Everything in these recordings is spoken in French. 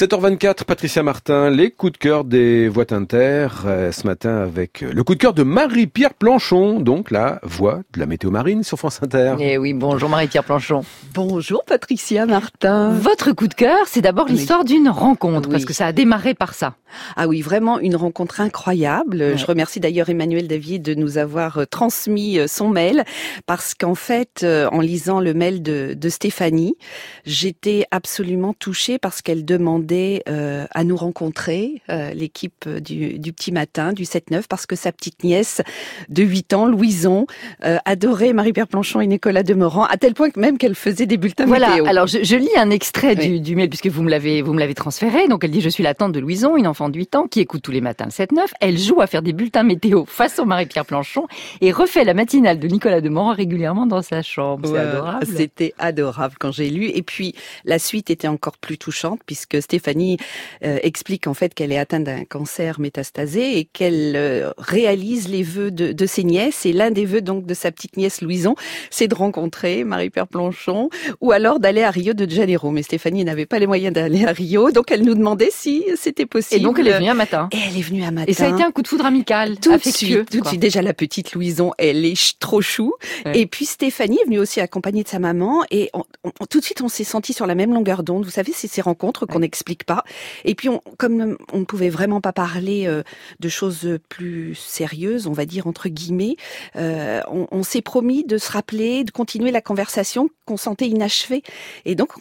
7h24, Patricia Martin, les coups de cœur des voix inter, euh, ce matin avec euh, le coup de cœur de Marie-Pierre Planchon, donc la voix de la météo marine sur France Inter. Eh oui, bonjour Marie-Pierre Planchon. Bonjour Patricia Martin. Votre coup de cœur, c'est d'abord l'histoire d'une rencontre, Oui. parce que ça a démarré par ça. Ah oui, vraiment une rencontre incroyable. Je remercie d'ailleurs Emmanuel David de nous avoir euh, transmis son mail parce qu'en fait, en lisant le mail de, de Stéphanie, j'étais absolument touchée parce qu'elle demandait euh, à nous rencontrer, euh, l'équipe du, du petit matin, du 7-9, parce que sa petite nièce de 8 ans, Louison, euh, adorait Marie-Pierre Planchon et Nicolas Demorand, à tel point que même qu'elle faisait des bulletins Voilà, météo. alors je, je lis un extrait Oui. du, du mail, puisque vous me l'avez vous me l'avez transféré. Donc elle dit, je suis la tante de Louison, une enfant de 8 ans, qui écoute tous les matins le 7-9. Elle joue à faire des bulletins météo face au Marie-Pierre Planchon et refait la matinale de Nicolas Demorand régulièrement dans sa chambre. C'est Ouais, adorable. C'était adorable quand j'ai lu. Et puis la suite était encore plus touchante puisque Stéphanie euh, explique en fait qu'elle est atteinte d'un cancer métastasé et qu'elle euh, réalise les vœux de, de ses nièces. Et l'un des vœux donc de sa petite nièce Louison, c'est de rencontrer Marie-Pierre Planchon ou alors d'aller à Rio de Janeiro. Mais Stéphanie n'avait pas les moyens d'aller à Rio, donc elle nous demandait si c'était possible. Et donc elle est venue un matin. Et elle est venue un matin. Et ça a été un coup de foudre amical, Tout de affectueux. suite, tout de suite. Déjà, la petite Louison, elle est trop chou. Ouais. Et puis Stéphanie est venue aussi accompagnée de sa maman. Et on- on- tout de suite, on s'est senti sur la même longueur d'onde. Vous savez, c'est ces rencontres qu'on n'explique pas. Et puis, on, comme on ne pouvait vraiment pas parler euh, de choses plus sérieuses, on va dire entre guillemets, euh, on, on s'est promis de se rappeler, de continuer la conversation qu'on sentait inachevée. Et donc,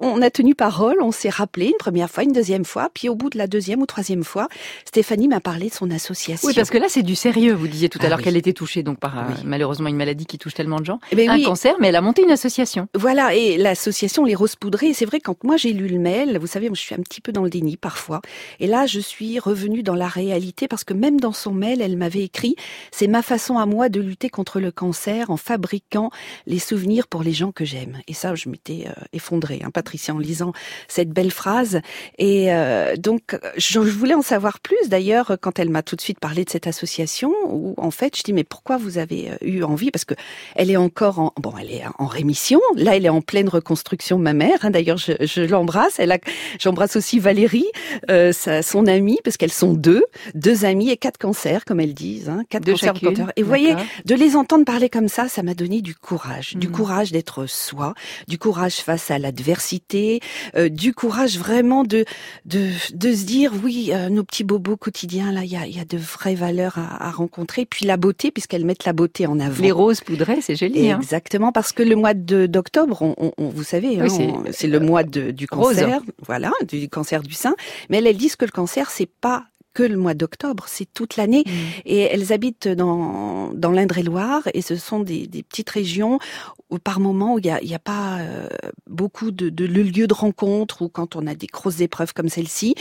on, on a tenu parole, on s'est rappelé une première fois, une deuxième fois. Puis au bout de la deuxième ou troisième fois, Stéphanie m'a parlé de son association. Oui, parce que là, c'est du sérieux. Vous disiez tout à Ah l'heure oui. qu'elle était touchée donc par euh, Oui. malheureusement une maladie qui touche tellement de gens, Eh ben un oui. cancer, mais elle a monté une association. Voilà, et l'association Les Roses Poudrées, c'est vrai, quand moi j'ai lu le mail, vous savez, je suis un petit peu dans le déni parfois, et là je suis revenue dans la réalité, parce que même dans son mail, elle m'avait écrit, c'est ma façon à moi de lutter contre le cancer en fabriquant les souvenirs pour les gens que j'aime. Et ça, je m'étais euh, effondrée, hein, Patricia, en lisant cette belle phrase. Et euh, donc, je, je voulais en savoir plus, d'ailleurs, quand elle m'a tout de suite parlé de cette association, où en fait, je dis, mais pourquoi vous avez euh, eu envie? Parce que elle est encore en bon, elle est en rémission. Là, elle est en pleine reconstruction mammaire. Hein. D'ailleurs, je, je l'embrasse. Elle a, j'embrasse aussi Valérie, euh, sa- son amie, parce qu'elles sont deux, deux amies et quatre cancers, comme elles disent, hein, quatre De cancers chacune. Et vous voyez, de les entendre parler comme ça, ça m'a donné du courage, du Mhm. courage d'être soi, du courage face à l'adversité, euh, du courage vraiment de de, de se dire oui, euh, nos petits bobos quotidiens là, il y a, y a de vraies valeurs à, à rencontrer. Puis la beauté, puisqu'elles mettent la beauté en avant. Les roses poudrées, c'est joli. Hein. Exactement, parce que le mois d'octobre, on, on- on- vous savez, hein, c'est- le mois de- du Rose. cancer, voilà, du cancer du sein. Mais elles, elles disent que le cancer, c'est pas que le mois d'octobre, c'est toute l'année. Mm. Et elles habitent dans, dans l'Indre-et-Loire et ce sont des, des petites régions où par moment où il n'y a, y a pas euh, beaucoup de, de lieux de rencontre ou quand on a des grosses épreuves comme celle-ci,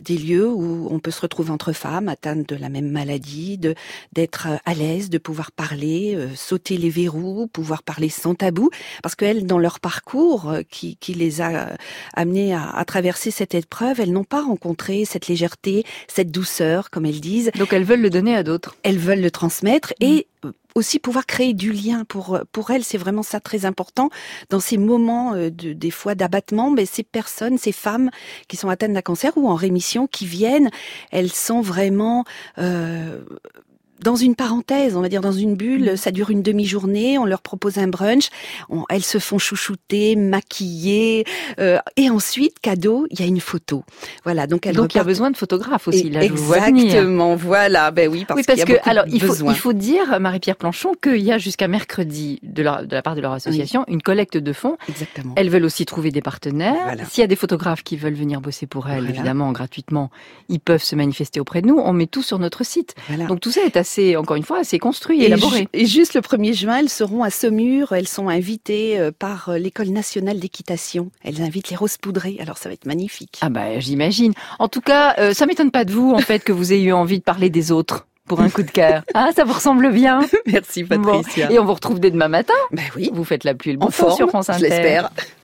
des lieux où on peut se retrouver entre femmes atteintes de la même maladie, de d'être euh, à l'aise, de pouvoir parler, euh, sauter les verrous, pouvoir parler sans tabou, parce qu'elles, dans leur parcours euh, qui, qui les a euh, amenées à, à traverser cette épreuve, elles n'ont pas rencontré cette légèreté, cette douceur, comme elles disent. Donc elles veulent le donner à d'autres. elles veulent le transmettre et euh, aussi pouvoir créer du lien pour pour elles c'est vraiment ça très important dans ces moments euh, de des fois d'abattement. Mais ces personnes ces femmes qui sont atteintes d'un cancer ou en rémission qui viennent elles sont vraiment euh, dans une parenthèse, on va dire dans une bulle, ça dure une demi-journée, on leur propose un brunch, on- elles se font chouchouter, maquiller, euh, et ensuite, cadeau, il y a une photo. Voilà, donc elles Donc il y a besoin de photographes aussi. Et- Là. Exactement, voilà, ben oui, parce, oui, parce qu'il y a que alors il faut besoins. il faut dire Marie-Pierre Planchon qu'il y a jusqu'à mercredi de, la part de leur association une collecte de fonds. Exactement. Elles veulent aussi trouver des partenaires. Voilà. S'il y a des photographes qui veulent venir bosser pour elles, Voilà. évidemment gratuitement, ils peuvent se manifester auprès de nous. On met tout sur notre site. Voilà. Donc tout ça est assez, encore une fois, assez construit, et, élaboré. et juste le 1er juin, elles seront à Saumur. Elles sont invitées euh, par euh, l'École nationale d'équitation. Elles invitent les roses poudrées. Alors ça va être magnifique. Ah bah j'imagine. En tout cas, euh, ça m'étonne pas de vous en fait que vous ayez eu envie de parler des autres pour un coup de cœur. Ah, ça vous ressemble bien. Merci Bon. Patricia. Et on vous retrouve dès demain matin. Ben oui, Vous faites la pluie et le beau en temps forme, sur France je Inter. l'espère.